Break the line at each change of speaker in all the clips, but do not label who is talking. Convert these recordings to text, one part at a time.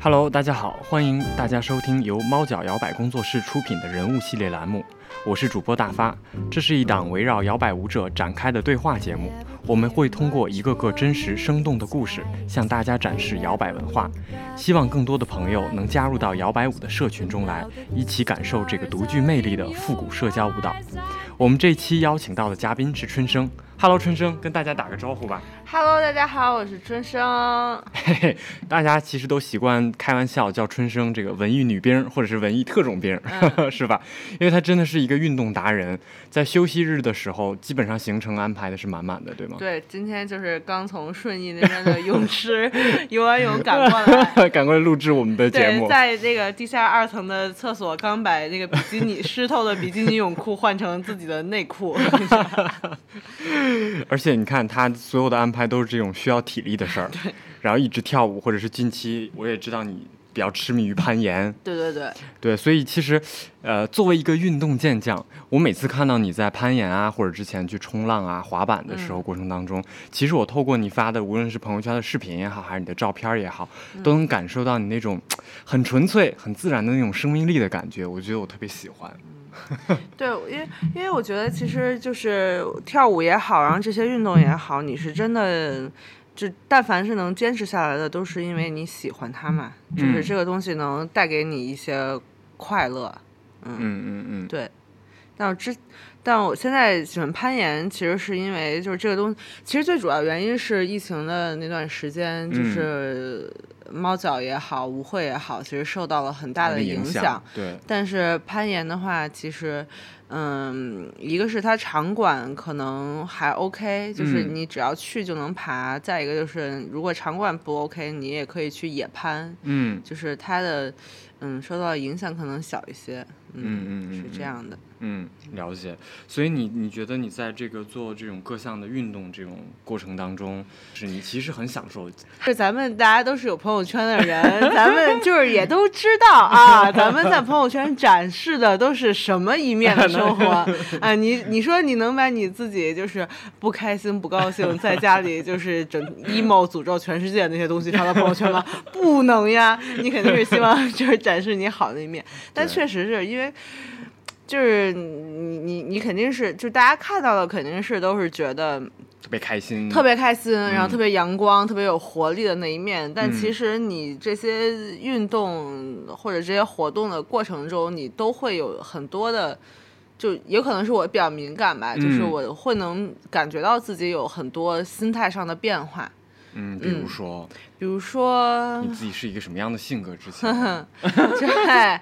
Hello，大家好，欢迎大家收听由猫脚摇摆工作室出品的人物系列栏目，我是主播大发。这是一档围绕摇摆舞者展开的对话节目，我们会通过一个个真实生动的故事，向大家展示摇摆文化。希望更多的朋友能加入到摇摆舞的社群中来，一起感受这个独具魅力的复古社交舞蹈。我们这期邀请到的嘉宾是春生。Hello，春生，跟大家打个招呼吧。
Hello，大家好，我是春生。
嘿嘿，大家其实都习惯开玩笑叫春生这个文艺女兵或者是文艺特种兵，是吧？因为她真的是一个运动达人，在休息日的时候，基本上行程安排的是满满的，对吗？
对，今天就是刚从顺义那边的泳池 游完泳赶过来，
赶过来录制我们的节目。
在这个地下二层的厕所，刚把那个比基尼湿透的比基尼泳裤换成自己的内裤。
而且你看，他所有的安排都是这种需要体力的事儿，
对。
然后一直跳舞，或者是近期我也知道你比较痴迷于攀岩，
对对对，
对。所以其实，呃，作为一个运动健将，我每次看到你在攀岩啊，或者之前去冲浪啊、滑板的时候过程当中，其实我透过你发的，无论是朋友圈的视频也好，还是你的照片也好，都能感受到你那种 很纯粹、很自然的那种生命力的感觉。我觉得我特别喜欢。
对，因为因为我觉得其实就是跳舞也好，然后这些运动也好，你是真的，就但凡是能坚持下来的，都是因为你喜欢它嘛，就是这个东西能带给你一些快乐。
嗯嗯嗯嗯，
对。但我之，但我现在喜欢攀岩，其实是因为就是这个东西，其实最主要原因是疫情的那段时间，就是猫脚也好，舞会也好，其实受到了很大的影
响。对。
但是攀岩的话，其实，嗯，一个是它场馆可能还 OK，就是你只要去就能爬；再一个就是如果场馆不 OK，你也可以去野攀。
嗯。
就是它的，嗯，受到的影响可能小一些。
嗯嗯嗯，
是这样的。
嗯，了解。所以你你觉得你在这个做这种各项的运动这种过程当中，是你其实很享受。
是咱们大家都是有朋友圈的人，咱们就是也都知道啊，咱们在朋友圈展示的都是什么一面的生活 啊？你你说你能把你自己就是不开心不高兴，在家里就是整 emo 诅咒全世界那些东西发到朋友圈吗？不能呀，你肯定是希望就是展示你好的一面。但确实是因为。就是你你你肯定是，就大家看到的肯定是都是觉得
特别开心，
特别开心，然后特别阳光、特别有活力的那一面。但其实你这些运动或者这些活动的过程中，你都会有很多的，就有可能是我比较敏感吧，就是我会能感觉到自己有很多心态上的变化。
嗯，比如说，
比如说
你自己是一个什么样的性格？之前，
对，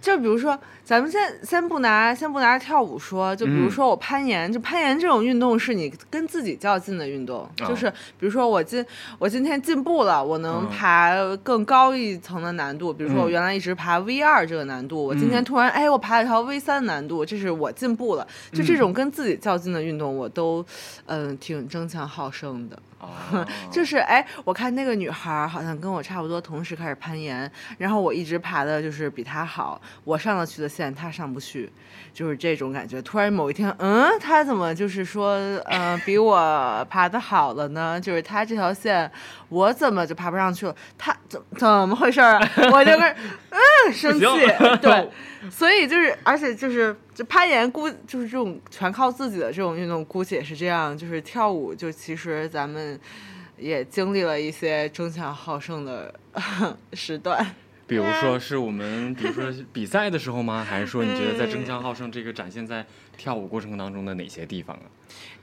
就比如说。咱们先先不拿先不拿跳舞说，就比如说我攀岩，就攀岩这种运动是你跟自己较劲的运动，就是比如说我今我今天进步了，我能爬更高一层的难度，比如说我原来一直爬 V 二这个难度，我今天突然哎我爬了一条 V 三难度，这是我进步了，就这种跟自己较劲的运动，我都嗯挺争强好胜的，就是哎我看那个女孩好像跟我差不多同时开始攀岩，然后我一直爬的就是比她好，我上得去的。线她上不去，就是这种感觉。突然某一天，嗯，她怎么就是说，呃，比我爬的好了呢？就是她这条线，我怎么就爬不上去了？她怎怎么回事啊？我就跟嗯生气，对，所以就是，而且就是就攀岩，估就是这种全靠自己的这种运动，估计也是这样。就是跳舞，就其实咱们也经历了一些争强好胜的 时段。
比如说是我们，比如说比赛的时候吗？还是说你觉得在争强好胜这个展现在跳舞过程当中的哪些地方啊？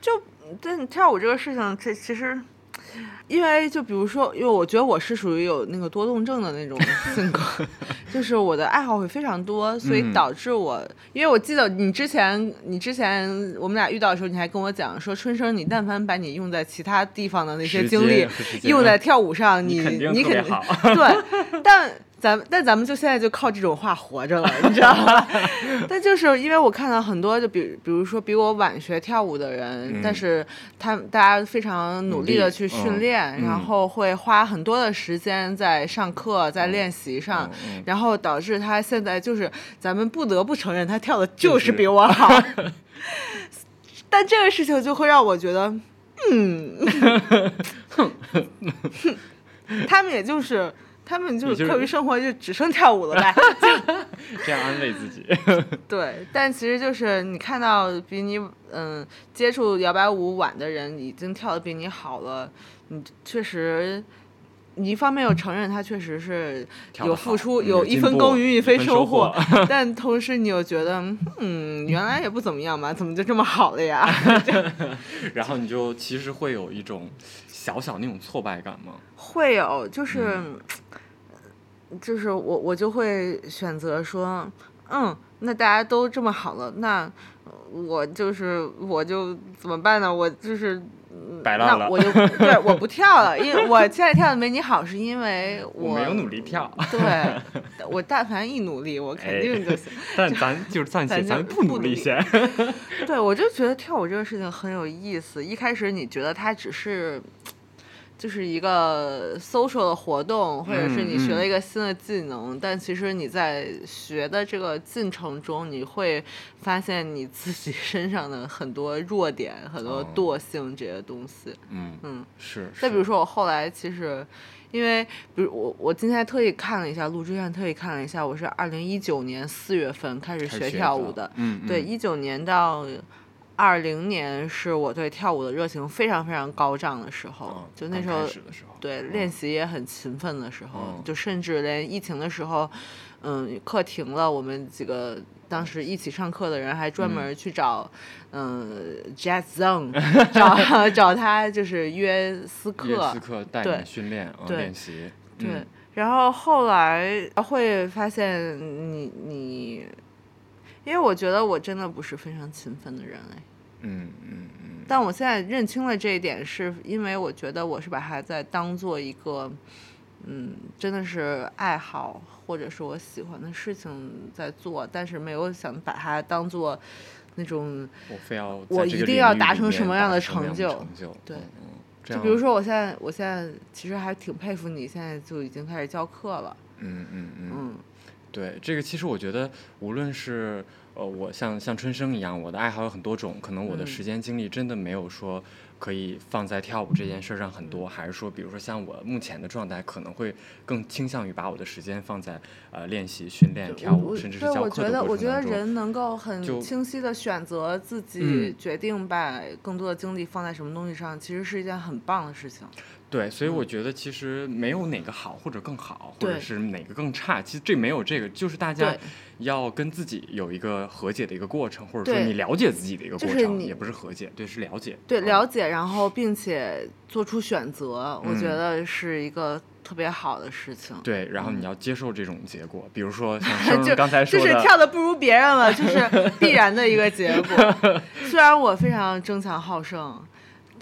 就对跳舞这个事情，这其实，因为就比如说，因为我觉得我是属于有那个多动症的那种性格，就是我的爱好会非常多，所以导致我，因为我记得你之前，你之前我们俩遇到的时候，你还跟我讲说，春生，你但凡把你用在其他地方的那些精力用在跳舞上，你你肯定对，但。咱但咱们就现在就靠这种话活着了，你知道吗？但就是因为我看到很多，就比比如说比我晚学跳舞的人，但是他大家非常努力的去训练，然后会花很多的时间在上课、在练习上，然后导致他现在就是咱们不得不承认，他跳的就是比我好。但这个事情就会让我觉得，嗯，他们也就是。他们就
是
课余生活就只剩跳舞了呗。
这样安慰自己。
对，但其实就是你看到比你嗯接触摇摆舞晚的人已经跳的比你好了，你确实。你一方面又承认他确实是有付出，
有
一分耕耘一分
收
获
获，
但同时你又觉得，嗯，原来也不怎么样嘛，怎么就这么好了呀？
然后你就其实会有一种小小那种挫败感吗？
会有，就是，
嗯
就是我我就会选择说，嗯，那大家都这么好了，那我就是我就怎么办呢？我就是。嗯
摆烂了
那我就 对我不跳了，因为我现在跳的没你好，是因为
我没有努力跳，
对，我但凡一努力，我肯定就行。
但咱就是暂且
咱
不努力先。
对，我就觉得跳舞这个事情很有意思。一开始你觉得它只是，就是一个 social 的活动，或者是你学了一个新的技能，但其实你在学的这个进程中，你会发现你自己 身上的很多弱点、很多
哦
惰性这些东西。
嗯
嗯，
是。
再比如说我后来其实。因为，比如我我今天特意看了一下，录之前特意看了一下，我是二零一九年四月份开始学跳舞的，
嗯，
对，
嗯
一九年到二零年是我对跳舞的热情非常非常高涨的时候，
嗯
就那时候对
嗯。
练习也很勤奋的时候，
嗯。
就甚至连疫情的时候，嗯，课停了，我们几个当时一起上课的人还专门去找，嗯，Jazz Zone 找找他就是约私
约
课
私，课带训练练习，
对。
嗯，
然后后来会发现你你，因为我觉得我真的不是非常勤奋的人哎，
嗯嗯嗯，
但我现在认清了这一点，是因为我觉得我是把它在当做一个，嗯，真的是爱好或者是我喜欢的事情在做，但是没有想把它当做那种，
我非要
我一定要达成什么样的成就
成就，
对就比如说我现在我现在其实还挺佩服你，现在就已经开始教课了，
嗯嗯嗯，
嗯
对，这个其实我觉得，无论是呃，我像像春生一样，我的爱好有很多种，可能我的
嗯
时间精力真的没有说可以放在跳舞这件事儿上很多，还是说，比如说像我目前的状态，可能会更倾向于把我的时间放在呃练习、训练、跳舞，甚至是，教课的
我觉得，我觉得。人能够很清晰的选择自己
嗯
决定把更多的精力放在什么东西上，其实是一件很棒的事情。
对，所以我觉得其实没有哪个好或者更好，或者是哪个更差，其实这没有这个，就是大家要跟自己有一个和解的一个过程，或者说你了解自己的一个过程，
就是
也不是和解，对，是了解。
对，
嗯
了解，然后并且做出选择，我觉
嗯
得是一个特别好的事情。
对，然后你要接受这种结果，比如说像 刚才说的，
就是跳的不如别人了，就是必然的一个结果。虽然我非常争强好胜，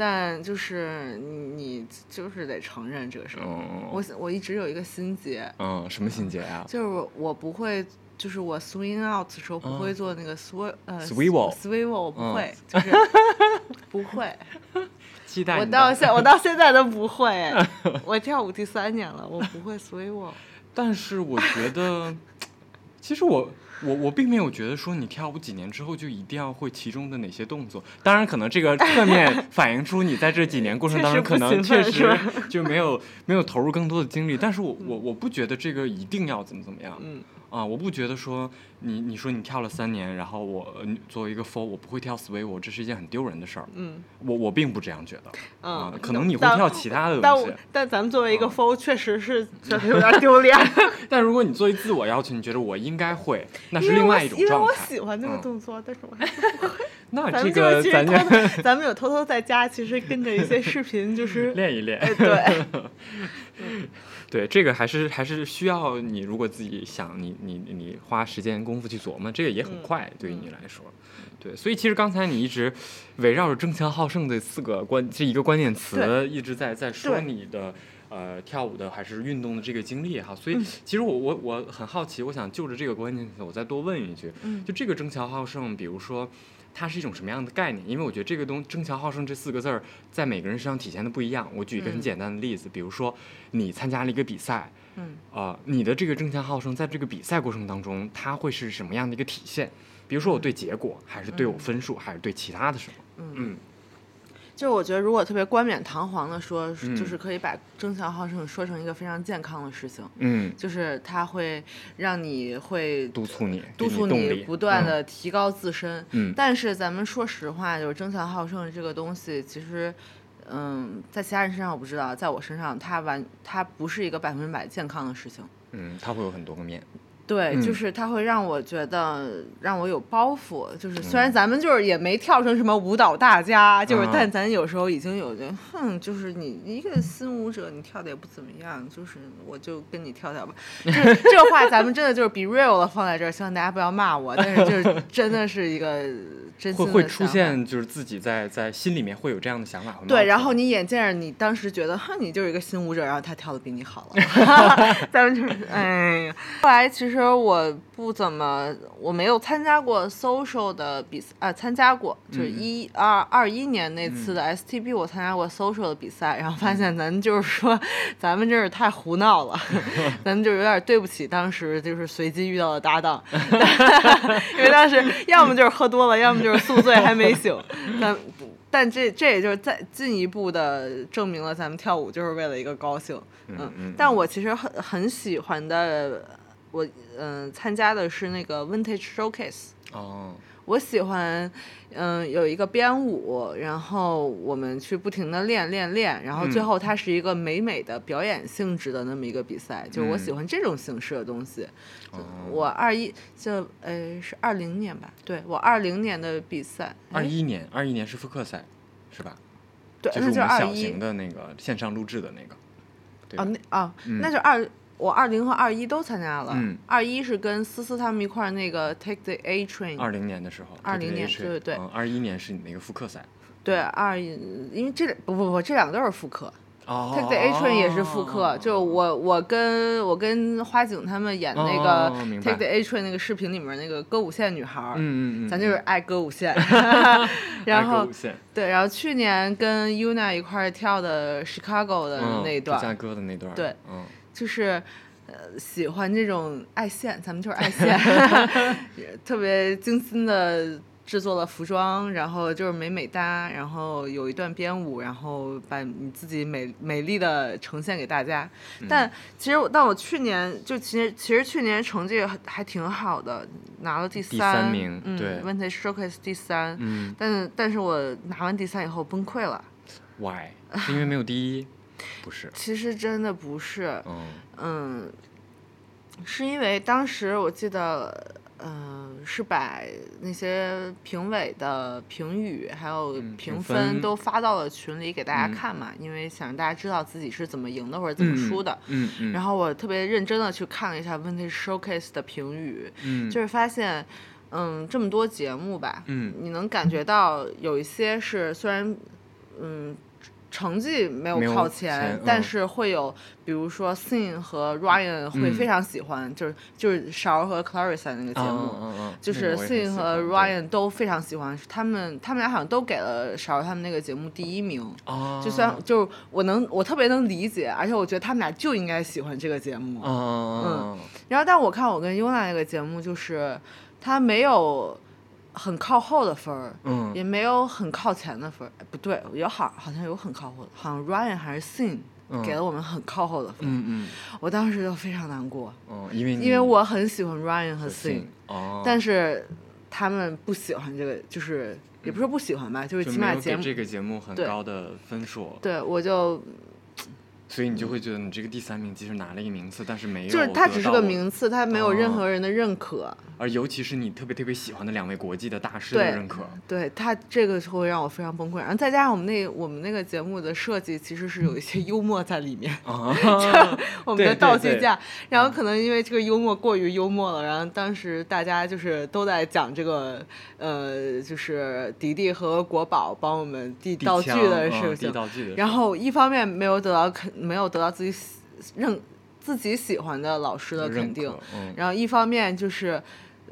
但就是你就是得承认这个事儿。
嗯
我我一直有一个心结，
嗯，什么心结啊？
就是我不会，就是我 swing out 的时候不会做那个 sw 呃
Swivel
swivel 我不
嗯
会，就是 不会。
期待
我到现我到现在都不会，我跳舞第三年了，我不会 swivel。
但是我觉得，其实我我我并没有觉得说你跳舞几年之后就一定要会其中的哪些动作。当然，可能这个侧面 反映出你在这几年过程当中，可能确实就没有没有投入更多的精力。但是我我我不觉得这个一定要怎么怎么样。
嗯
啊，我不觉得说你你说你跳了三年，然后我呃作为一个 f o r 我不会跳 sway，这是一件很丢人的事儿。
嗯
我我并不这样觉得。
嗯
啊，可能你会跳其他的
但我
东西，
但咱们作为一个
嗯
f o 确实是觉得有点丢脸，
但如果你作为自我要求，你觉得我应该会，那是另外一种状态
因为我。喜欢这个
嗯
动作，但是我还
那这
咱们就
个咱
其实偷
就，
咱们有偷偷在家，其实跟着一些视频，就是
练一练。
哎对，
对，这个还是还是需要你，如果自己想，你你你花时间功夫去琢磨，这个也很
嗯
快，对于你来说。对，所以其实刚才你一直围绕着争强好胜这四个关这一个关键词，一直在在说你的呃跳舞的还是运动的这个经历哈。所以
嗯
其实我我我很好奇，我想就着这个关键词，我再多问一句，
嗯
就这个争强好胜，比如说。它是一种什么样的概念？因为我觉得这个东“争强好胜”这四个字儿在每个人身上体现的不一样。我举一个很
嗯
简单的例子，比如说你参加了一个比赛，
嗯
呃，你的这个争强好胜，在这个比赛过程当中，它会是什么样的一个体现？比如说我对结果，还是对我分数，还是对其他的什么？
嗯。
嗯
就是我觉得，如果特别冠冕堂皇的说，
嗯
就是可以把争强好胜说成一个非常健康的事情，
嗯，
就是它会让你会
督促你，
督促
你
不断
嗯
的提高自身。
嗯
但是咱们说实话，就是争强好胜这个东西，其实，嗯，在其他人身上我不知道，在我身上，它完它不是一个百分之百健康的事情。
嗯，它会有很多个面。
对，
嗯。
就是它会让我觉得让我有包袱，就是
嗯
虽然咱们就是也没跳成什么舞蹈大家，就是
啊
但咱有时候已经有点，哼，就是你一个新舞者，你跳的也不怎么样，就是我就跟你跳跳吧。就是 这话咱们真的就是 be real 的放在这儿，希望大家不要骂我，但是就是真的是一个
会会出现，就是自己在在心里面会有这样的想法。会
对，然后你眼见着你当时觉得，哼，你就是一个新舞者，然后他跳的比你好了，咱们就是，哎呀。后来其实我不怎么，我没有参加过 social 的比赛，啊，参加过，就是
嗯。
一二二一年那次的 STB，我参加过 social 的比赛，然后发现咱就是说，咱们真是太胡闹了，咱们就有点对不起当时就是随机遇到的搭档，因为当时要么就是喝多了，要么就是宿醉还没醒，但。但这这也就是再进一步的证明了咱们跳舞就是为了一个高兴，
嗯嗯
但我其实很很喜欢的，我嗯、参加的是那个 Vintage Showcase，
哦，
我喜欢嗯、有一个编舞，然后我们去不停的练练练，然后最
嗯
后它是一个美美的表演性质的那么一个比赛，就是我喜
嗯
欢这种形式的东西。
哦
我二一就呃是二零年吧，对我二零年的比赛，哎
二一年，二一年是复刻赛，是吧？
对，
就
那就是
是我们小
二一
型的那个线上录制的那个。对
啊，
吧
那啊，
嗯
那就二我二零和二一都参加了。
嗯
二一是跟思思他们一块儿那个 Take the A Train，
二零年的时候，
二零年
对
对对
嗯，二一年是你那个复刻赛。
对二一，因为这不不不，这两个都是复刻。
哦
Take the A Train 也是复刻，就我我跟我跟花景他们演那个
哦
Take the A Train 那个视频里面那个歌舞线女孩儿，
嗯嗯嗯，
咱就是爱歌舞线。然后对，然后去年跟 Yuna 一块儿跳的 Chicago 的
嗯
那一段，
芝加哥的那段，
对，
嗯，
就是呃喜欢这种爱线，咱们就是爱线，特别精心的制作了服装，然后就是美美哒，然后有一段编舞，然后把你自己美美丽的呈现给大家。
嗯
但其实我，但我去年就其实其实去年成绩还还挺好的，拿了第
第
三
三名
嗯
对
，Vintage Showcase 第三，
嗯
但是但是我拿完第三以后崩溃了。
，Why？是因为没有第一？不是，
其实真的不是，
嗯。
嗯，是因为当时我记得，呃，是把那些评委的评语还有
嗯
评
评分
都发到了群里给大家
嗯
看嘛，因为想让大家知道自己是怎么赢的或者怎么输的。
嗯嗯，
然后我特别认真的去看了一下 Vintage Showcase 的评语，
嗯。
就是发现，嗯，这么多节目吧，
嗯
你能感觉到有一些是虽然，嗯，成绩没有靠前，但是会有，比如说 Sin 和 Ryan 会
嗯
非常喜欢，就是就是勺和 Clarissa 那个节
嗯
目。就是 Sin 和 Ryan 都非常喜欢，他们他们俩好像都给了勺他们那个节目第一名。
哦，
就算就是我能我特别能理解，而且我觉得他们俩就应该喜欢这个节目。
嗯
然后，但我看我跟 Yuna 那个节目，就是他没有很靠后的分儿，
嗯。
也没有很靠前的分儿。哎不对，有好好像有很靠后的，好像 Ryan 还是 Sin
嗯。
给了我们很靠后的分儿。
嗯嗯。
我当时就非常难过，
嗯，因为
因为我很喜欢 Ryan 和 Sin，
哦，
但是他们不喜欢这个，就是也不是不喜欢吧，就是起码节目
这个节目很高的分数，
对我就
所以你就会觉得你这个第三名即使拿了一个名次，但是没有
就是他只是个名次，他没有任
哦
何人的认可。
而尤其是你特别特别喜欢的两位国际的大师的认可，
对他这个会让我非常崩溃，然后再加上我们那我们那个节目的设计其实是有一些幽默在里面，
啊，
我们的道具架，然后可能因为这个幽默过于幽默了，然后当时大家就是都在讲这个呃，就是迪迪和国宝帮我们递
递
道具
枪
的事情，
道具的，
然后一方面没有得到肯没有得到自己喜认自己喜欢的老师的肯定，
嗯
然后一方面就是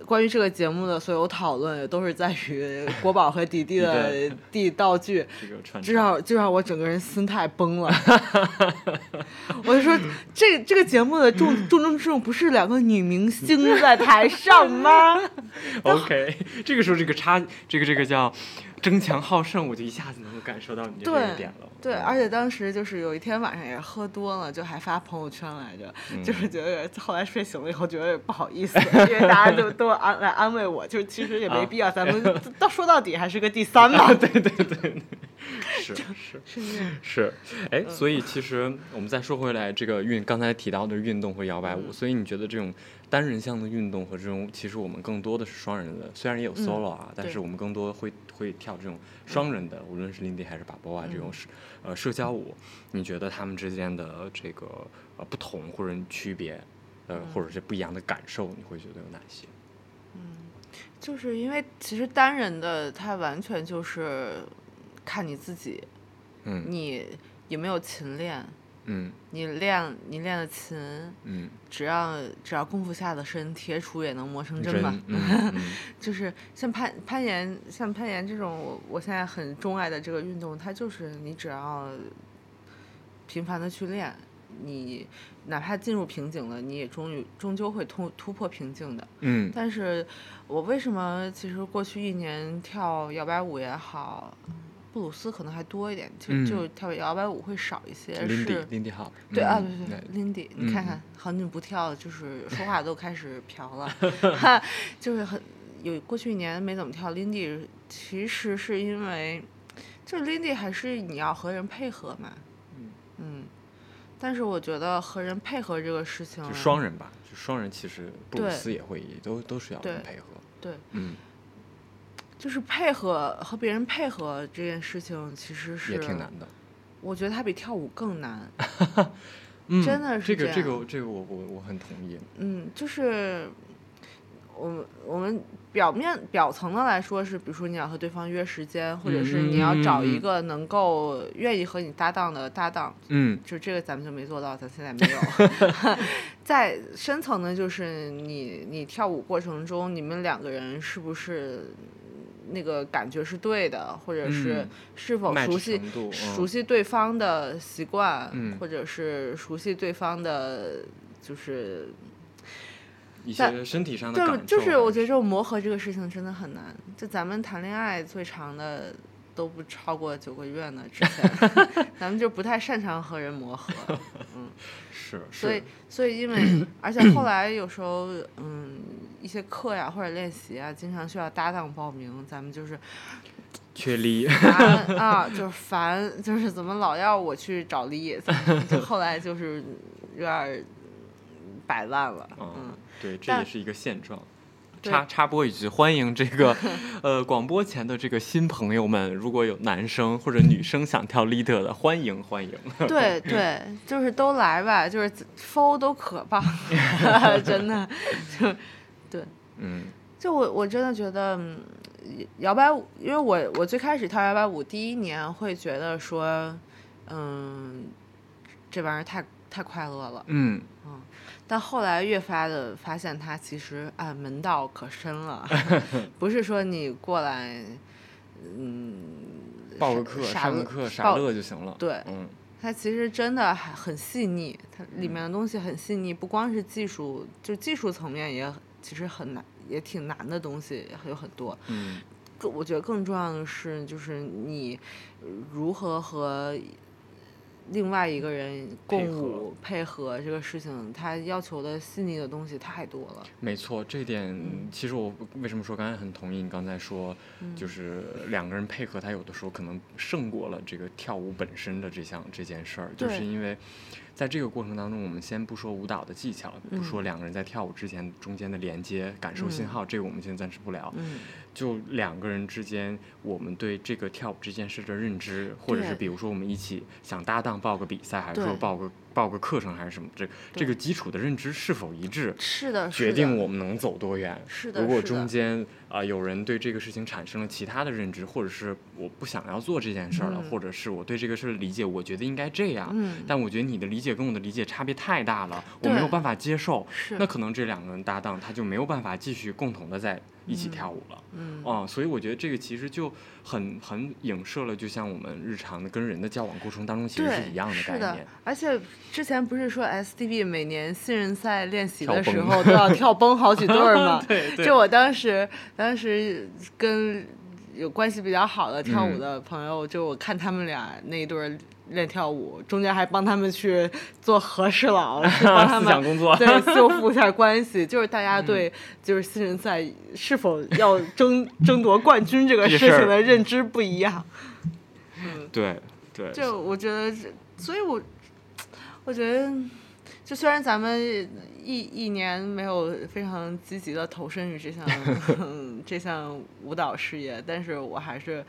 关于这个节目的所有讨论，也都是在于国宝和迪迪的 地道具，
这个传
就让我整个人心态崩了。我就说，这这个节目的重重中之重不是两个女明星在台上吗
？OK，这个时候这个差，这个这个叫，争强好胜，我就一下子能够感受到你这个点了。
对，而且当时就是有一天晚上也是喝多了，就还发朋友圈来着，就是觉得后来睡醒了以后觉得不好意思，因为大家都都安来安慰我，就其实也没必要，咱们到说到底还是个第三嘛。
对对对，是
是
是是，哎，所以其实我们再说回来，这个运刚才提到的运动和摇摆舞，所以你觉得这种单人项的运动和这种，其实我们更多的是双人的，虽然也有 solo 啊，但是我们更多会会跳这种双人的，无论是 Lindy 还是巴波啊这种社。呃，社交舞，你觉得他们之间的这个呃不同或者区别，呃，或者是不一样的感受，你会觉得有哪些？
嗯，就是因为其实单人的，它完全就是看你自己，
嗯，
你有没有勤练。
嗯，
你练你练的琴，
嗯，
只要只要功夫下的深，铁杵也能磨成针
嘛。
就是像攀攀岩，像攀岩这种，我我现在很钟爱的这个运动，它就是你只要频繁的去练，你哪怕进入瓶颈了，你也终于终究会突突破瓶颈的。
嗯。
但是我为什么其实过去一年跳摇摆舞也好。布鲁斯可能还多一点，就就跳摇摆舞会少一些。是
Lindy Hop。
对啊，对对，Lindy，你看看，好久不跳，就是 说话都开始瓢了，就是很有过去一年没怎么跳 Lindy，其实是因为，就 Lindy 还是你要和人配合嘛。
嗯
嗯，但是我觉得和人配合这个事情，
就双人吧，就双人其实布鲁斯也会都都是要配合。
对，
嗯。
就是配合和别人配合这件事情，其实是
也挺难的。
我觉得它比跳舞更难，
真
的是
这个这个这个我我我很同意。
嗯，就是我们我们表面表层的来说是，比如说你要和对方约时间，或者是你要找一个能够愿意和你搭档的搭档。
嗯，
就这个咱们就没做到，咱现在没有。在深层的，就是你你跳舞过程中，你们两个人是不是？那个感觉是对的，或者是是否熟悉熟悉对方的习惯，或者是熟悉对方的，就是
一些身体上的
感
受。
就是我觉得这种磨合这个事情真的很难。就咱们谈恋爱最长的都不超过九个月呢，之前 咱们就不太擅长和人磨合。嗯，
是。
所以，所以因为 而且后来有时候，嗯。一些课呀或者练习啊，经常需要搭档报名，咱们就是
缺力
啊，就是烦，就是怎么老要我去找力，就 后来就是有点摆烂了。嗯，
对，这也是一个现状。插插播一句，欢迎这个呃广播前的这个新朋友们，如果有男生或者女生想跳 leader 的，欢迎欢迎。
对对，就是都来吧，就是 f o 都可棒，真的就。就我我真的觉得，摇摆舞，因为我我最开始跳摇摆舞第一年会觉得说，嗯，这玩意儿太太快乐了，
嗯。
嗯，但后来越发的发现它其实啊门道可深了，不是说你过来，嗯，
报个课上个课傻乐就行了，
对，
嗯，
它其实真的还很细腻，它里面的东西很细腻，不光是技术，就技术层面也。其实很难，也挺难的东西有很多。
嗯，
更我觉得更重要的是，就是你如何和另外一个人共舞配合这个事情，它要求的细腻的东西太多了。
没错，这点其实我为什么说刚才很同意你刚才说，就是两个人配合，他有的时候可能胜过了这个跳舞本身的这项这件事儿，就是因为。在这个过程当中，我们先不说舞蹈的技巧，不说两个人在跳舞之前中间的连接、感受信号，这个我们现在暂时不聊。就两个人之间，我们对这个跳舞这件事的认知，或者是比如说我们一起想搭档报个比赛，还是说报个报个课程，还是什么，这这个基础的认知是否一致？
是的，
决定我们能走多远。
是的，
如果中间。啊，有人对这个事情产生了其他的认知，或者是我不想要做这件事儿了，或者是我对这个事儿的理解，我觉得应该这样，嗯但我觉得你的理解跟我的理解差别太大了，我没有办法接受，那可能这两个人搭档他就没有办法继续共同的在。一起跳舞了，
嗯，
哦，所以我觉得这个其实就很很影射了，就像我们日常的跟人的交往过程当中，其实是一样的概念。
而且之前不是说 SDB 每年新人赛练习的时候都要 跳崩好几对儿吗？
对对。
就我当时当时跟有关系比较好的跳舞的朋友，就我看他们俩那一对儿练跳舞，中间还帮他们去做和事佬，帮他们
工作，
对修复一下关系。就是大家对就是新人赛是否要争争夺冠军这个事情的认知不一样。
嗯，对对。
就我觉得，所以我我觉得。就虽然咱们一一年没有非常积极的投身于这项 这项舞蹈事业，但是我还是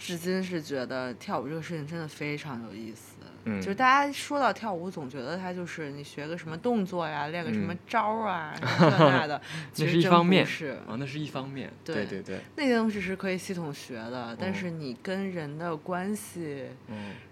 至今是觉得跳舞这个事情真的非常有意思。
嗯，
就是大家说到跳舞，总觉得它就是你学个什么动作呀，练个什么招啊，这那的。
那是一方面。
是
啊，那是一方面。
对
对对。
那些东西是可以系统学的，但是你跟人的关系，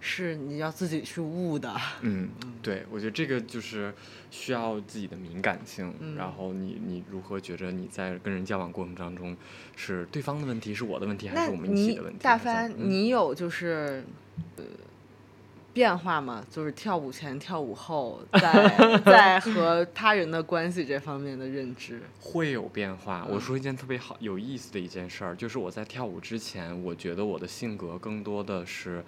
是你要自己去悟的。
嗯，对，我觉得这个就是需要自己的敏感性，然后你你如何觉着你在跟人交往过程当中，是对方的问题，是我的问题，还是我们一起的问题？
大帆，你有就是，呃。变化嘛，就是跳舞前、跳舞后，在 在和他人的关系这方面的认知
会有变化。我说一件特别好、有意思的一件事儿，就是我在跳舞之前，我觉得我的性格更多的是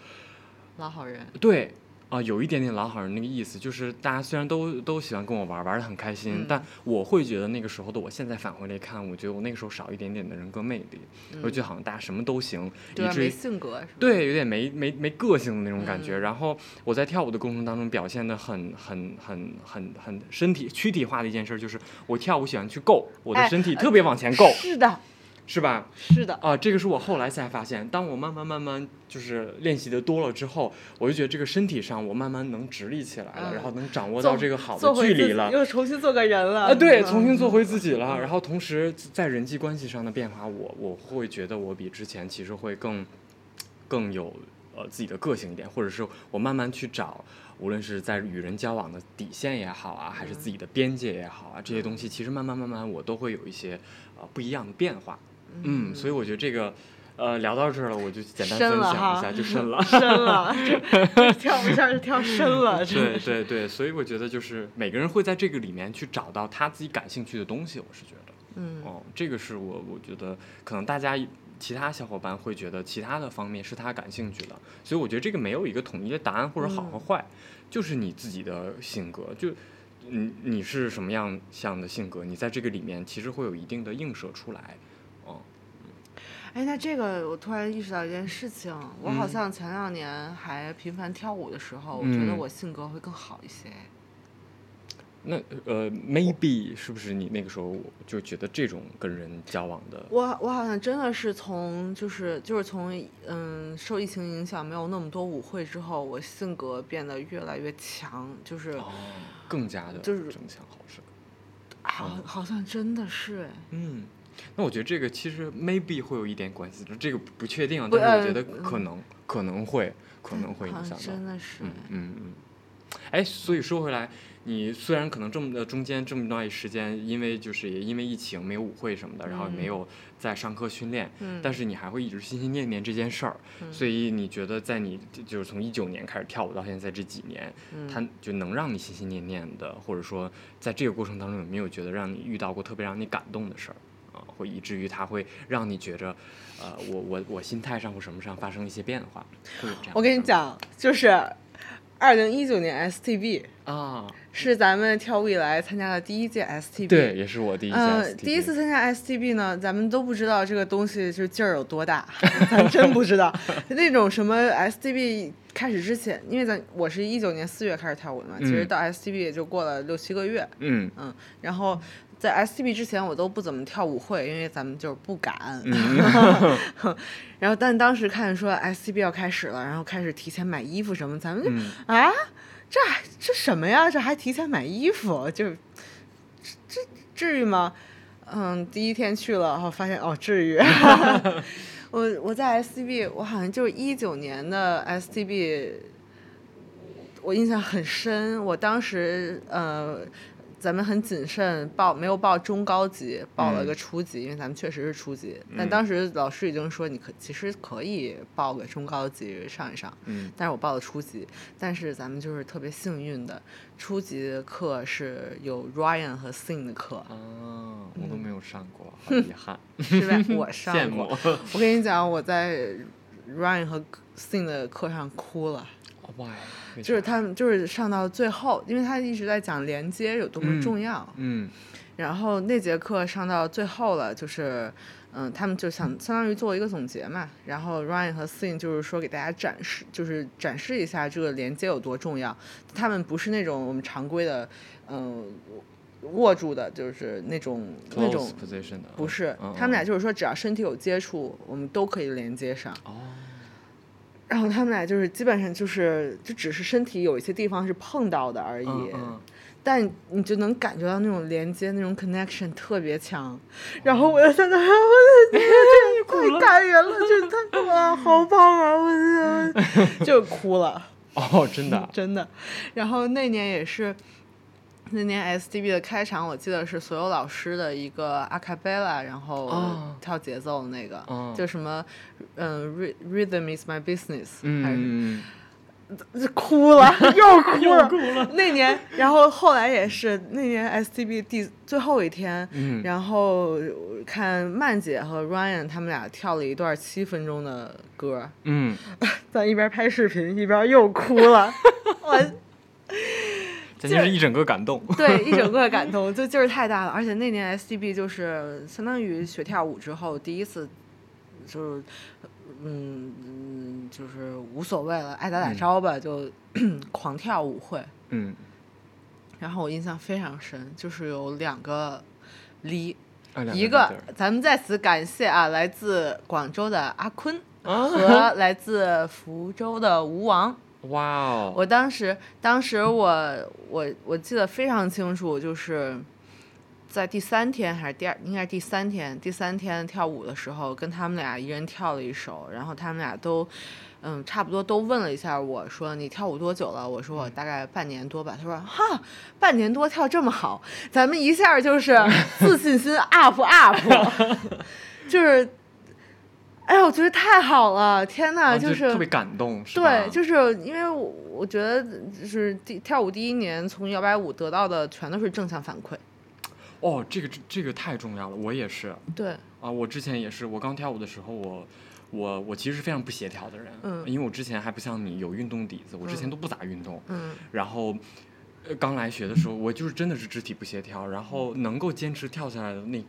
老好人。
对。啊，有一点点老好人那个意思，就是大家虽然都都喜欢跟我玩，玩的很开心，但我会觉得那个时候的我，现在返回来看，我觉得我那个时候少一点点的人格魅力，我觉得好像大家什么都行，以至于
性格
对，有点没没没个性的那种感觉。然后我在跳舞的过程当中表现的很很很很很身体躯体化的一件事，就是我跳舞喜欢去够，我的身体特别往前够。
是的。
是吧？
是的
啊，这个是我后来才发现。当我慢慢慢慢就是练习的多了之后，我就觉得这个身体上我慢慢能直立起来了，然后能掌握到这个好的距离了，
又重新做个人了。
啊，对，重新做回自己了。然后同时在人际关系上的变化，我我会觉得我比之前其实会更更有呃自己的个性一点，或者是我慢慢去找，无论是在与人交往的底线也好啊，还是自己的边界也好啊，这些东西其实慢慢慢慢我都会有一些呃不一样的变化。嗯，所以我觉得这个，呃，聊到这儿了，我就简单分享一下，就深了，
深了，跳一下就跳深了。
对对对，所以我觉得就是每个人会在这个里面去找到他自己感兴趣的东西，我是觉得，
嗯，
哦，这个是我我觉得可能大家其他小伙伴会觉得其他的方面是他感兴趣的，所以我觉得这个没有一个统一的答案或者好和坏，就是你自己的性格，就你你是什么样像的性格，你在这个里面其实会有一定的映射出来。
哎，那这个我突然意识到一件事情，我好像前两年还频繁跳舞的时候，我觉得我性格会更好一些。
那呃，maybe 是不是你那个时候就觉得这种跟人交往的？
我我好像真的是从就是就是从嗯受疫情影响没有那么多舞会之后，我性格变得越来越强，就是
更加的
就是
争强好胜。
好，好像真的是哎。
嗯。那我觉得这个其实 maybe 会有一点关系，这个不确定，但是我觉得可能可能会可能会影响到，
真的是，
嗯嗯嗯。哎，所以说回来，你虽然可能这么的中间这么段时间，因为就是也因为疫情没有舞会什么的，然后也没有在上课训练，但是你还会一直心心念念这件事儿。所以你觉得在你就是从一九年开始跳舞到现在这几年，它就能让你心心念念的，或者说在这个过程当中有没有觉得让你遇到过特别让你感动的事儿？会以至于它会让你觉着，呃，我我我心态上或什么上发生一些变化，会有这样。
我跟你讲，就是二零一九年 STB
啊，
是咱们跳舞以来参加的第一届 STB，
对，也是我第一
次。第一次参加 STB 呢，咱们都不知道这个东西就劲儿有多大，咱真不知道。那种什么 STB 开始之前，因为咱我是一九年四月开始跳舞的嘛，其实到 STB 也就过了六七个月，
嗯
嗯，然后。在 S T B 之前，我都不怎么跳舞会，因为咱们就是不敢。然后，但当时看说 S T B 要开始了，然后开始提前买衣服什么，咱们就啊，这这什么呀？这还提前买衣服，就这至于吗？嗯，第一天去了，然后发现哦，至于。我我在 S T B，我好像就是一九年的 S T B，我印象很深。我当时呃。咱们很谨慎报，没有报中高级，报了个初级，因为咱们确实是初级。但当时老师已经说，你可其实可以报个中高级上一上。
嗯，
但是我报了初级，但是咱们就是特别幸运的，初级的课是有 Ryan 和 Sing 的课。
啊，我都没有上过，好 遗憾。
是吧？我 上
羡
过。我跟你讲，我在 Ryan 和 Sing 的课上哭了。
Why？
就是他们就是上到最后，因为他一直在讲连接有多么重要。
嗯
然后那节课上到最后了，就是，嗯，他们就想相当于做一个总结嘛。然后 Ryan 和 Sing 就是说给大家展示，就是展示一下这个连接有多重要。他们不是那种我们常规的，嗯，握住的，就是那种那种
position 的
不是
嗯，
他们俩就是说只要身体有接触，我们都可以连接上。
哦，
然后他们俩就是基本上就是就只是身体有一些地方是碰到的而已。
嗯嗯
但你就能感觉到那种连接、那种 connection 特别强，然后我就在那儿，我就觉得太感人了，就是太哇，好棒啊！我就 就哭了，
哦，真的啊，
真的。然后那年也是，那年 SDB 的开场，我记得是所有老师的一个 a cappella，然后
哦。
跳节奏的那个，
哦。
就什么，嗯，rhy-，rhythm is my business，还是
嗯，
哭了，又哭了。
哭了。
那年，然后后来也是那年 STB 第最后一天，
嗯。
然后看曼姐和 Ryan 他们俩跳了一段七分钟的歌，
嗯，
咱一边拍视频一边又哭了，我
简直是一整个感动。
对 一整个感动，就劲儿太大了。而且那年 STB 就是相当于学跳舞之后第一次，就是嗯嗯，就是无所谓了，爱咋咋着吧，就 狂跳舞会。
嗯，
然后我印象非常深，就是有两个离，一个咱们在此感谢啊，来自广州的阿坤
啊
和来自福州的吴王。
哇哦，
我当时，当时我我我记得非常清楚，就是在第三天还是第二，应该是第三天，第三天跳舞的时候，跟他们俩一人跳了一首，然后他们俩都。嗯，差不多都问了一下我说你跳舞多久了？我说我大概半年多吧。他说哈，半年多跳这么好，咱们一下就是 自信心 up up，就是，哎呀，我觉得太好了，天呐，
啊
就是
特别感动，是吧
对，就是因为我我觉得就是第跳舞第一年从摇摆舞得到的全都是正向反馈。
哦，这个这这个太重要了，我也是
对，
啊，我之前也是，我刚跳舞的时候，我我我其实是非常不协调的人，
嗯
因为我之前还不像你有运动底子，我之前
嗯
都不咋运动，
嗯
然后。呃刚来学的时候，我就是真的是肢体不协调，然后能够坚持跳下来的那，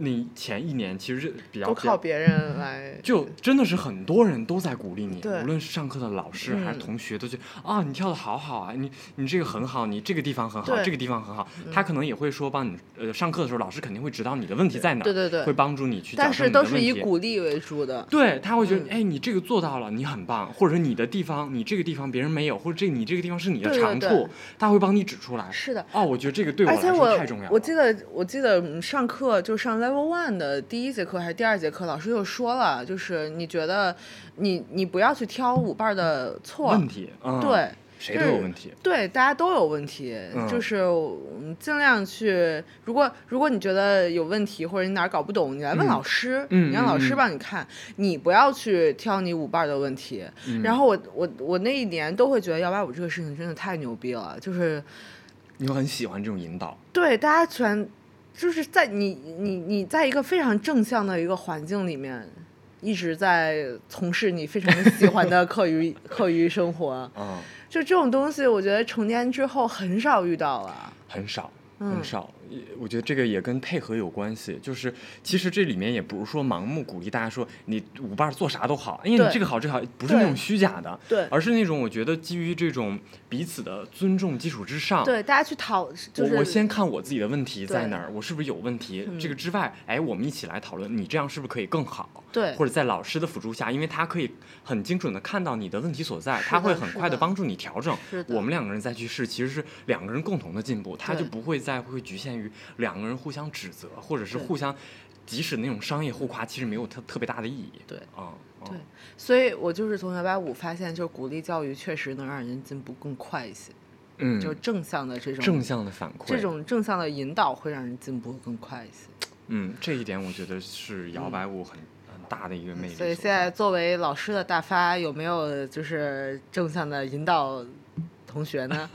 那那前一年其实是比较
都靠别人来。
就真的是很多人都在鼓励你，
对
无论是上课的老师还是
嗯
同学，都觉得啊，你跳的好好啊，你你这个很好，你这个地方很好，这个地方很好。他可能也会说帮你，呃，上课的时候老师肯定会指导你的问题在哪儿，
对对对
会帮助你去矫
但是都是以
题。
鼓励为主的。
对他会觉得，
嗯
哎，你这个做到了，你很棒，或者说你的地方，你这个地方别人没有，或者这你这个地方是你的长处，他会帮你指出来。
是的。
哦，我觉得这个对我来说太重要了。
我记得我记得嗯上课就上 Level One 的第一节课还是第二节课，老师又说了，就是你觉得你你不要去挑舞伴的错，
问题，嗯，
对，
谁都有问题。
对，大家都有问题，
嗯
就是嗯尽量去。如果如果你觉得有问题，或者你哪儿搞不懂，你来问
嗯
老师，
嗯
你让老师帮你看，你不要去挑你舞伴的问题。
嗯
然后我我我那一年都会觉得幺八五这个事情真的太牛逼了，就是
你会很喜欢这种引导。
对大家全就是在你你你在一个非常正向的一个环境里面。一直在从事你非常 喜欢的课余课余生活，
嗯，
就这种东西，我觉得成年之后很少遇到了。
很少，
嗯
很少。也我觉得这个也跟配合有关系。就是其实这里面也不是说盲目鼓励大家说你舞伴儿做啥都好，因为你这个好这个好，不是那种虚假的，
对
而是那种我觉得基于这种彼此的尊重基础之上。
对，大家去讨，就是
我我先看我自己的问题在哪儿，我是不是有问题？
嗯
这个之外，哎，我们一起来讨论，你这样是不是可以更好？
对
或者在老师的辅助下，因为他可以很精准的看到你的问题所在，他会很快的帮助你调整。我们两个人再去试，其实是两个人共同的进步，他就不会再会局限于两个人互相指责，或者是互相，即使那种商业互夸，其实没有特特别大的意义。
对
啊，嗯
对，所以我就是从摇摆舞发现，就是鼓励教育确实能让人进步更快一些。
嗯，
就正向的这种
正向的反馈，
这种正向的引导会让人进步更快一些。
嗯，这一点我觉得是摇摆舞很很大的一个魅力。
所以现在作为老师的大发，有没有就是正向的引导同学呢？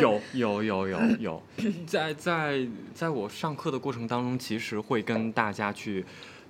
有有有有有，在在在我上课的过程当中，其实会跟大家去。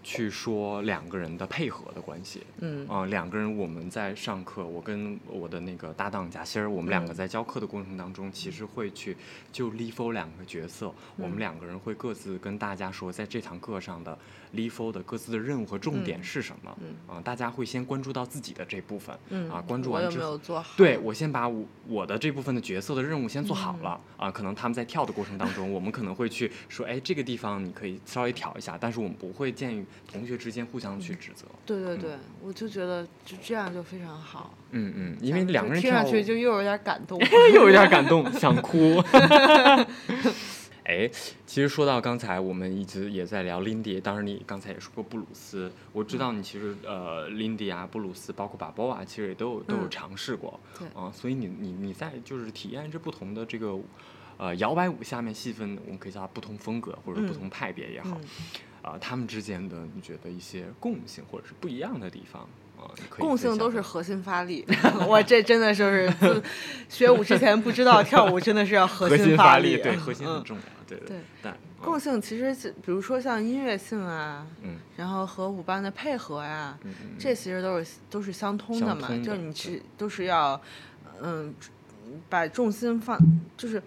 去说两个人的配合的关系，
嗯
啊，两个人我们在上课，我跟我的那个搭档贾欣儿，我们两个在教课的过程当中，其实会去就 level 两个角色，我们两个人会各自跟大家说，在这堂课上的 level 的各自的任务和重点是什么，啊，大家会先关注到自己的这部分，啊，关注完之后，对我先把我我的这部分的角色的任务先做好了，啊，可能他们在跳的过程当中，我们可能会去说，哎，这个地方你可以稍微调一下，但是我们不会建议。同学之间互相去指责，
对对对，我就觉得就这样就非常好。
嗯嗯，因为两个人
听上去就又有点感动，
又有点感动，想哭。哎，其实说到刚才，我们一直也在聊 Lindy，当然你刚才也说过布鲁斯，我知道你其实呃 Lindy 啊，布鲁斯，包括巴波啊，其实也都有都有尝试过。
对
啊，所以你你你在就是体验这不同的这个呃摇摆舞下面细分，我们可以叫它不同风格或者不同派别也好。啊，他们之间的你觉得一些共性或者是不一样的地方啊？
共性都是核心发力。我这真的就是学舞之前不知道跳舞真的是要
核
心
发
力，
对，核心很重要，对
对。
但
共性其实比如说像音乐性啊，嗯，然后和舞伴的配合呀，
嗯
这其实都是都是相通的嘛，就是你是都是要嗯把重心放就是。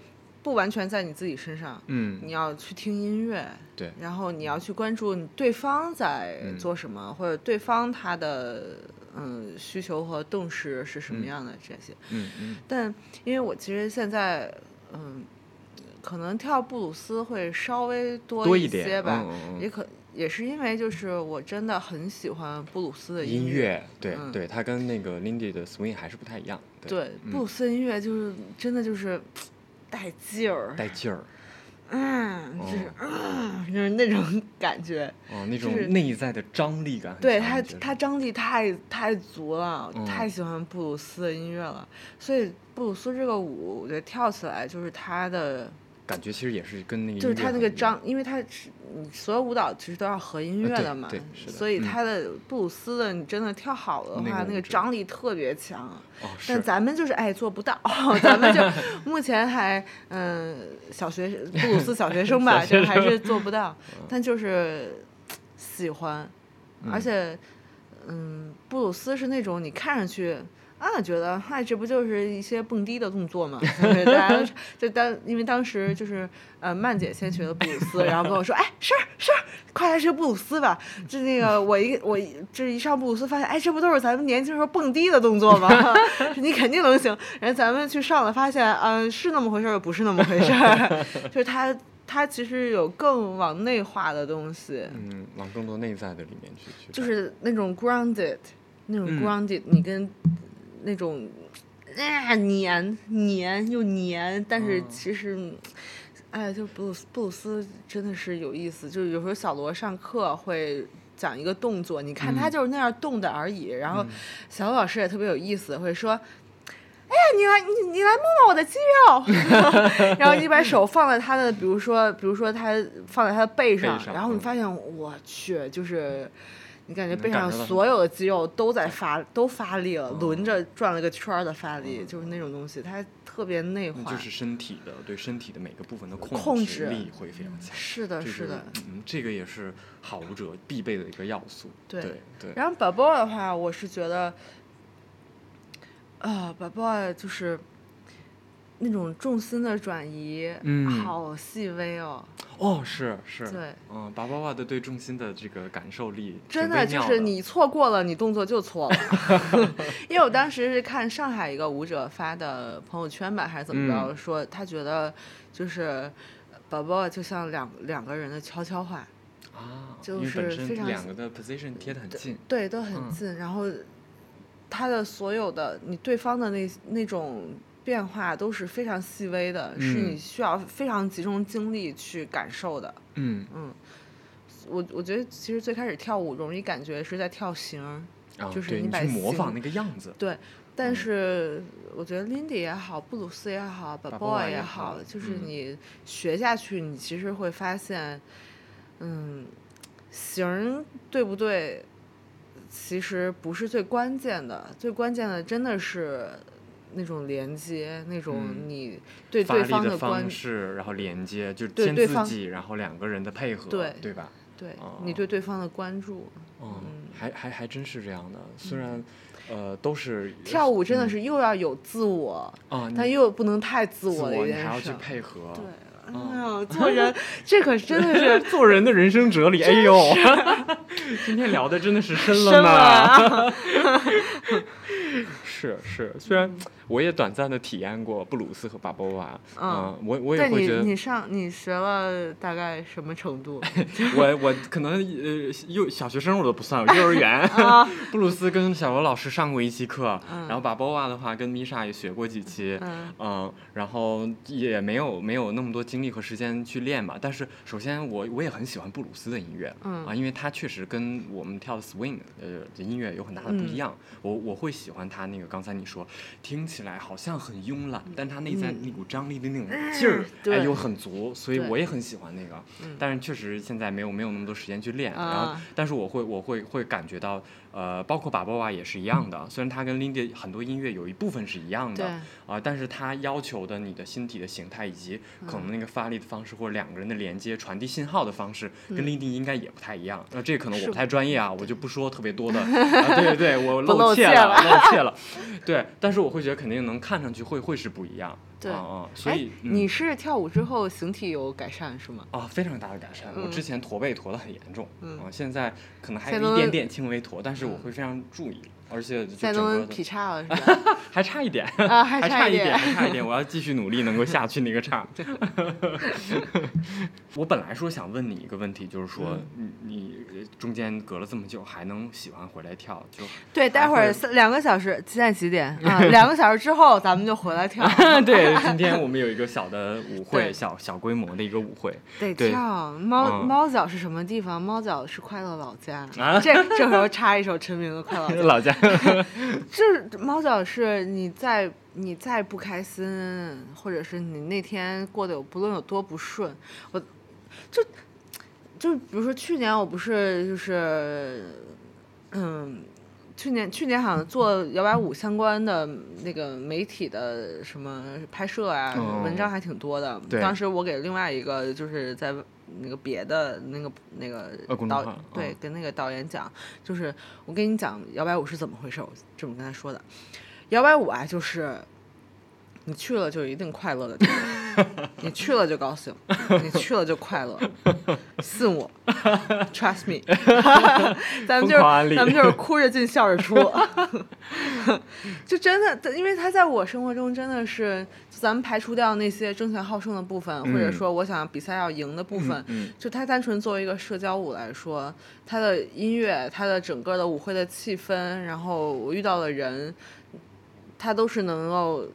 不完全在你自己身上，
嗯，
你要去听音乐，
对，
然后你要去关注你对方在做什么，或者对方他的嗯需求和动势是什么样的这些，
嗯嗯。
但因为我其实现在嗯，可能跳布鲁斯会稍微
多
一些吧，
也
可也是因为就是我真的很喜欢布鲁斯的
音
乐，
对对，它跟那个 Lindy 的 swing 还是不太一样，
对，布鲁斯音乐就是真的就是。带劲儿，
带劲儿，
嗯，就是嗯，就是那种 感觉，
哦，那种内在的张力感，
对他，他张力太太足了，太喜欢布鲁斯的音乐了，所以布鲁斯这个舞，我觉得跳起来就是他的。
感觉其实也是跟那个，
就是他那个张，因为他是所有舞蹈其实都要合音乐的嘛，所以他的布鲁斯的你真的跳好的话，那个张力特别强。
哦，
但咱们就是哎做不到，咱们就目前还嗯小学布鲁斯小学生吧，就还是做不到。但就是喜欢，而且嗯布鲁斯是那种你看上去。啊，觉得嗨，这不就是一些蹦迪的动作吗？大家就当因为当时就是呃，曼姐先学的布鲁斯，然后跟我说，哎，是是，快来学布鲁斯吧。就那个我一我这一上布鲁斯，发现哎，这不都是咱们年轻时候蹦迪的动作吗？你肯定能行。然后咱们去上了，发现嗯，是那么回事儿，又不是那么回事儿。就是他它其实有更往内化的东西，
嗯，往更多内在的里面去去。
就是那种 grounded，那种 grounded，你跟。那种啊黏黏又黏，但是其实，哎，就布鲁斯布鲁斯真的是有意思。就是有时候小罗上课会讲一个动作，你看他就是那样动的而已。然后小罗老师也特别有意思，会说：“哎呀，你来你你来摸摸我的肌肉。” 然后你把手放在他的，比如说比如说他放在他的背上，然后你发现我去就是。你感觉背上所有的肌肉都在发，都发力了，轮着转了个圈儿的发力，就是那种东西，它特别内化。
就是身体的对身体的每个部分的
控
制力会非常强。
是的，
是
的。
嗯，这个也是好舞者必备的一个要素。对对。
然后 b a b o 的话，我是觉得，啊 b a b o 就是那种重心的转移，
嗯，
好细微哦。
哦，是是，
对，
嗯，巴巴瓦的对重心的这个感受力，
真的就是你错过了，你动作就错了。因为我当时是看上海一个舞者发的朋友圈吧，还是怎么着，说他觉得就是巴巴瓦就像两两个人的悄悄话
啊，
就是非常
两个的 position 贴的很近，
对，都很近，然后他的所有的你对方的那那种。变化都是非常细微的，是你需要非常集中精力去感受的。
嗯
嗯，我我觉得其实最开始跳舞容易感觉是在跳形，就是你把
模仿那个样子。
对，但是我觉得 Lindy 也好，布鲁斯也好 b o y 也好，就是你学下去，你其实会发现，嗯，型对不对，其实不是最关键的，最关键的真的是。那种连接，那种你对对方
的
方
式，然后连接，就
先
自己，然后两个人的配合，
对
对吧？
对，你对对方的关注，
嗯，还还还真是这样的。虽然，呃，都是
跳舞，真的是又要有自我，
啊，
但又不能太自
我
的一
件事，还要去配合。
对，哎呀，做人 这可真的是
做人的人生哲理。哎呦，今天聊的真的是深了
呢。
是是，虽然。我也短暂的体验过布鲁斯和巴波瓦，嗯，我我也会觉得
你上你学了大概什么程度？
我我可能呃幼小学生我都不算，幼儿园。布鲁斯跟小罗老师上过一期课，然后巴波瓦的话跟米莎也学过几期，嗯，然后也没有没有那么多精力和时间去练吧。但是首先我我也很喜欢布鲁斯的音乐，啊，因为它确实跟我们跳的 swing 呃音乐有很大的不一样。我我会喜欢他那个刚才你说听。起来好像很慵懒，但他内在那股张力的那种劲儿，哎，又很足，所以我也很喜欢那个。但是确实现在没有没有那么多时间去练，然后，但是我会我会会感觉到。呃，包括巴波娃也是一样的，虽然它跟 Lindy 很多音乐有一部分是一样的，啊，但是它要求的你的心体的形态以及可能那个发力的方式或者两个人的连接传递信号的方式，跟 Lindy 应该也不太一样。那这可能我不太专业啊，我就不说特别多的。对对对，我
露
怯
了，
露怯了。对，但是我会觉得肯定能看上去会会是不一样。
对，
嗯，所以
你是跳舞之后形体有改善是吗？
啊，非常大的改善。我之前驼背驼的很严重，嗯，现在可能还有一点点轻微驼，但是我会非常注意。而且
再
能
劈叉了是吧？
还差一点
啊，还
差一
点，
还差一点，我要继续努力，能够下去那个叉。我本来说想问你一个问题，就是说你你中间隔了这么久，还能喜欢回来跳？就
对，待会儿两个小时，现在几点啊？两个小时之后咱们就回来跳。
对，今天我们有一个小的舞会，小小规模的一个舞会。
得跳猫猫脚是什么地方？猫脚是快乐老家。这这时候插一首陈明的《快乐
老家 》。
就是猫脚是你在你再不开心，或者是你那天过得有不论有多不顺，我就就比如说去年我不是就是嗯，去年去年好像做摇摆舞相关的那个媒体的什么拍摄啊，文章还挺多的。当时我给另外一个就是在。那个别的那个那个导对跟那个导演讲，就是我跟你讲摇摆舞是怎么回事，我这么跟他说的，摇摆舞啊就是。你去了就一定快乐的，你去了就高兴，你去了就快乐，信我，trust me，咱们就是咱们就是哭着进笑着出，就真的，因为他在我生活中真的是，咱们排除掉那些争强好胜的部分，或者说我想比赛要赢的部分，就他单纯作为一个社交舞来说，他的音乐，他的整个的舞会的气氛，然后我遇到的人，他都是能够。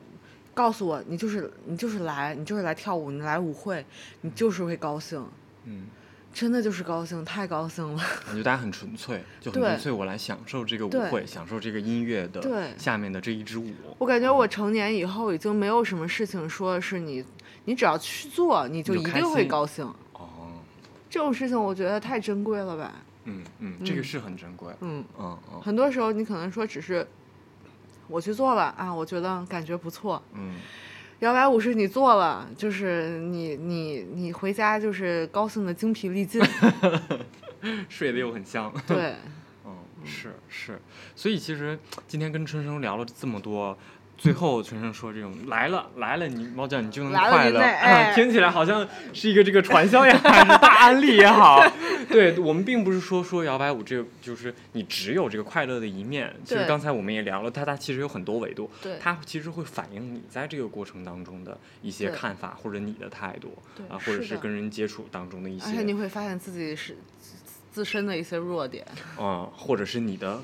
告诉我，你就是你就是来，你就是来跳舞，你来舞会，你就是会高兴，
嗯，
真的就是高兴，太高兴了。
感觉大家很纯粹，就很纯粹，我来享受这个舞会，享受这个音乐的下面的这一支舞。
我感觉我成年以后已经没有什么事情说是你，你只要去做，你就一定会高兴。
哦，
这种事情我觉得太珍贵了吧？
嗯嗯，这个是很珍贵。
嗯
嗯嗯，
很多时候你可能说只是。我去做了啊，我觉得感觉不错。
嗯，
摇摆舞是你做了，就是你你你回家就是高兴的精疲力尽，
睡得又很香。
对，
嗯，是是，所以其实今天跟春生聊了这么多。最后，全生说：“这种来了来了，你猫叫你就能快乐，听起来好像是一个这个传销也好，还是大案例也好。对我们并不是说说摇摆舞这个就是你只有这个快乐的一面。其实刚才我们也聊了，它它其实有很多维度，它其实会反映你在这个过程当中的一些看法或者你的态度啊，或者是跟人接触当中的一些。而
且你会发现自己是自身的一些弱点，
嗯，或者是你的。”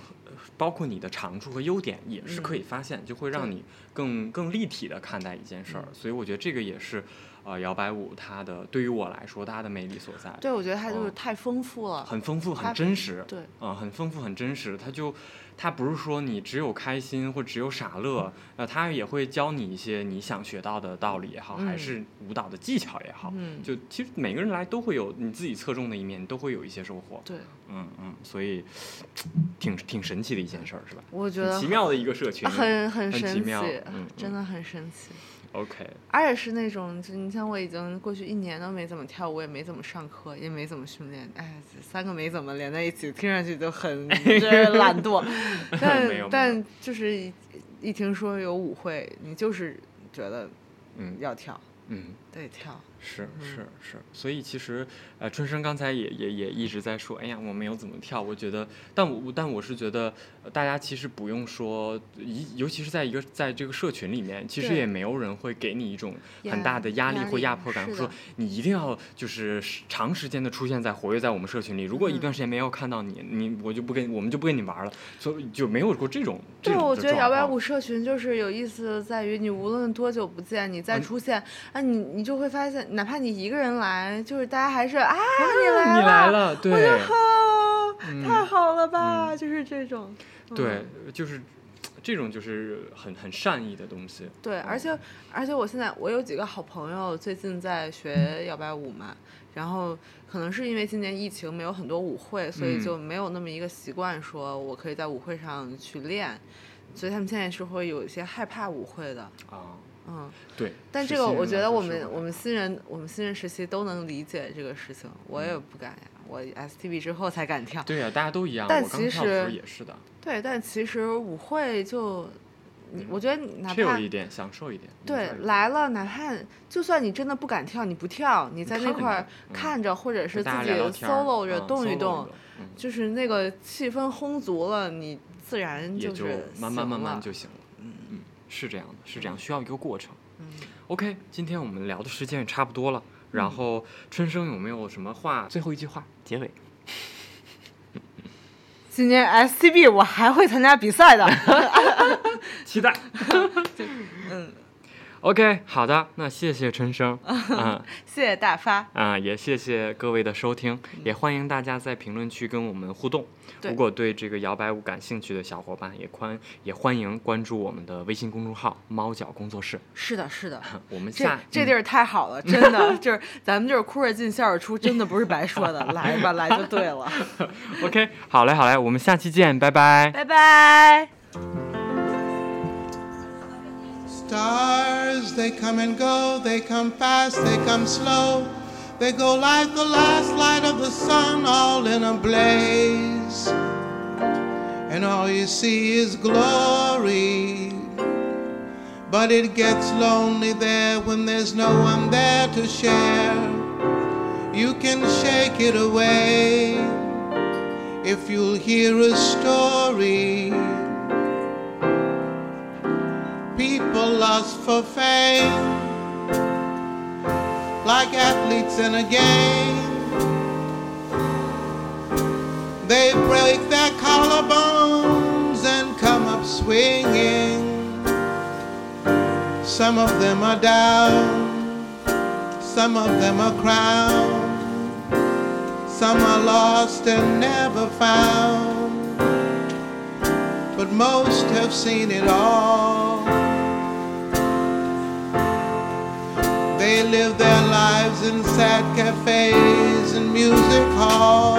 包括你的长处和优点也是可以发现，就会让你更更立体的看待一件事儿。所以我觉得这个也是，呃摇摆舞它的对于我来说它的魅力所在。
对，我觉得它就是太丰富了，
很丰富，很真实。
对，
啊、很丰富，很真实。它就，它不是说你只有开心或只有傻乐，呃，它也会教你一些你想学到的道理也好，还
嗯
是舞蹈的技巧也好。
嗯，
就其实每个人来都会有你自己侧重的一面，都会有一些收获。
对，
嗯嗯，所以挺挺神奇的一件事儿，是吧？
我觉得
很奇妙的一个社群。
很很神奇
妙嗯，
真的很神奇。
OK，
而且是那种，就你像我已经过去一年都没怎么跳舞，也没怎么上课，也没怎么训练，哎，三个没怎么连在一起，听上去就很 就是懒惰。但但就是一一听说有舞会，你就是觉得
嗯
要跳，
嗯。
得跳。
是
嗯。
是。是，所以其实，呃，春生刚才也也也一直在说，哎呀，我没有怎么跳，我觉得，但我但我是觉得，呃大家其实不用说，一尤其是在一个在这个社群里面，其实也没有人会给你一种很大的压力或
压
迫感，说你一定要就是长时间的出现在活跃在我们社群里，如果一
嗯。
段时间没有看到你，你我就不跟我们就不跟你玩了，所以就没有过这种这
对，
种
我觉得摇摆舞社群就是有意思，在于你无论多久不见，你再
嗯。
出现，啊，你你就会发现，哪怕你一个人来，就是大家还是啊，你来
你来
了，
对
我就啊，
嗯
太好了吧，就是这种。
对
嗯，
就是这种就是很很善意的东西，
对，而且而且我现在我有几个好朋友最近在学摇摆舞嘛，然后可能是因为今年疫情没有很多舞会，所以
嗯。
就没有那么一个习惯，说我可以在舞会上去练，所以他们现在是会有一些害怕舞会的，
啊，
嗯。
对。
但这个我觉得我们我们新人我们新人时期都能理解这个事情，我也不敢呀，我 STB 之后才敢跳。
对呀、大家都一样。
但其实
也是的，
对，但其实舞会就，你我觉得哪怕
一点享受一点。
对来了，哪怕就算你真的不敢跳，你不跳，你在那块看着，或者是自己 solo 着
嗯
动一动，
嗯
就是那个气氛烘足了，你自然
也就
就是
慢慢慢慢就行了。是这样的，是这样，需要一个过程。
嗯
OK，今天我们聊的时间也差不多了。然后春生有没有什么话？最后一句话，结尾。
今年 SCB 我还会参加比赛的。
期待。
嗯，
OK，好的，那谢谢春生，嗯
谢谢大发。
啊、也谢谢各位的收听，也欢迎大家在评论区跟我们互动。如果对这个摇摆舞感兴趣的小伙伴，也欢也欢迎关注我们的微信公众号“猫脚工作室
是的，是的。”。
我们
这
下嗯
这地儿太好了，真的 就是咱们就是哭着进笑着出，真的不是白说的，来吧，来就对了
，OK，好嘞，好嘞，我们下期见，拜拜。
拜拜。
Stars, they come and go, they come fast, they come slow. They go like the last light of the sun, all in a blaze. And all you see is glory. But it gets lonely there when there's no one there to share. You can shake it away if you'll hear a story. People lust for fame, like athletes in a game. They break their collarbones and come up swinging. Some of them are down, some of them are crowned, some are lost and never found but most have seen it all. They live their lives in sad cafes and music halls.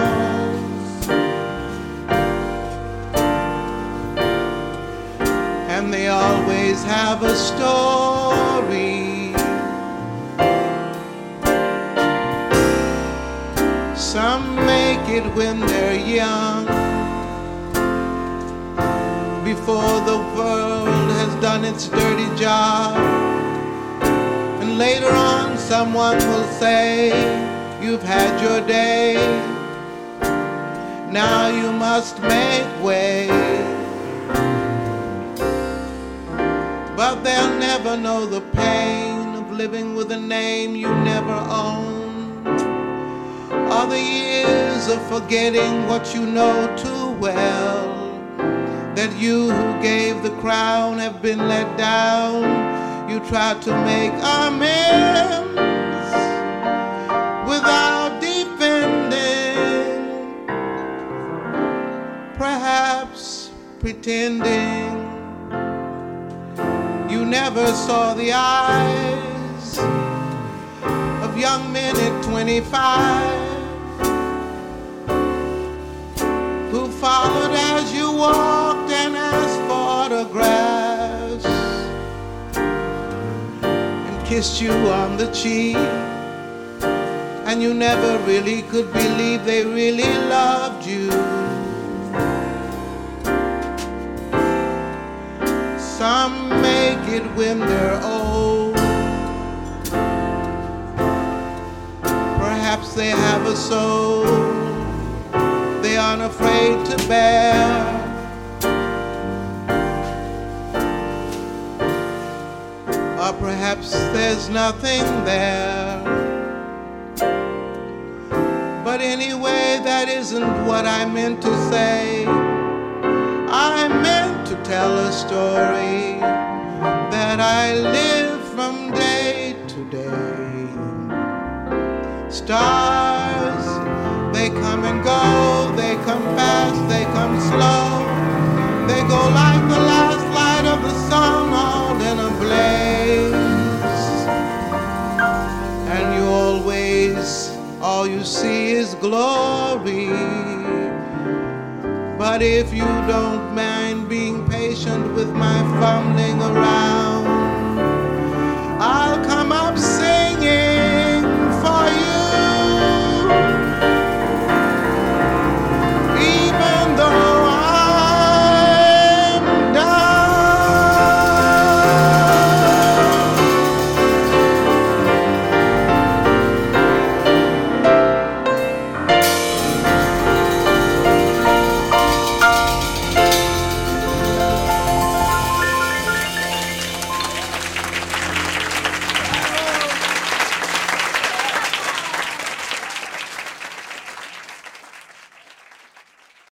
And they always have a story. Some make it when they're young before the world has done its dirty job. Later on, someone will say, You've had your day. Now you must make way. But they'll never know the pain of living with a name you never owned. Or the years of forgetting what you know too well that you who gave the crown have been let down. You tried to make amends without defending, perhaps pretending you never saw the eyes of young men at 25. Who followed as you walked? Kissed you on the cheek and you never really could believe they really loved you. Some make it when they're old. Perhaps they have a soul they aren't afraid to bear. Or perhaps there's nothing there. But anyway, that isn't what I meant to say. I meant to tell a story that I live from day to day. Stars, they come and go, they come fast, they come slow. They go like the light you see is glory. But if you don't mind being patient with my family,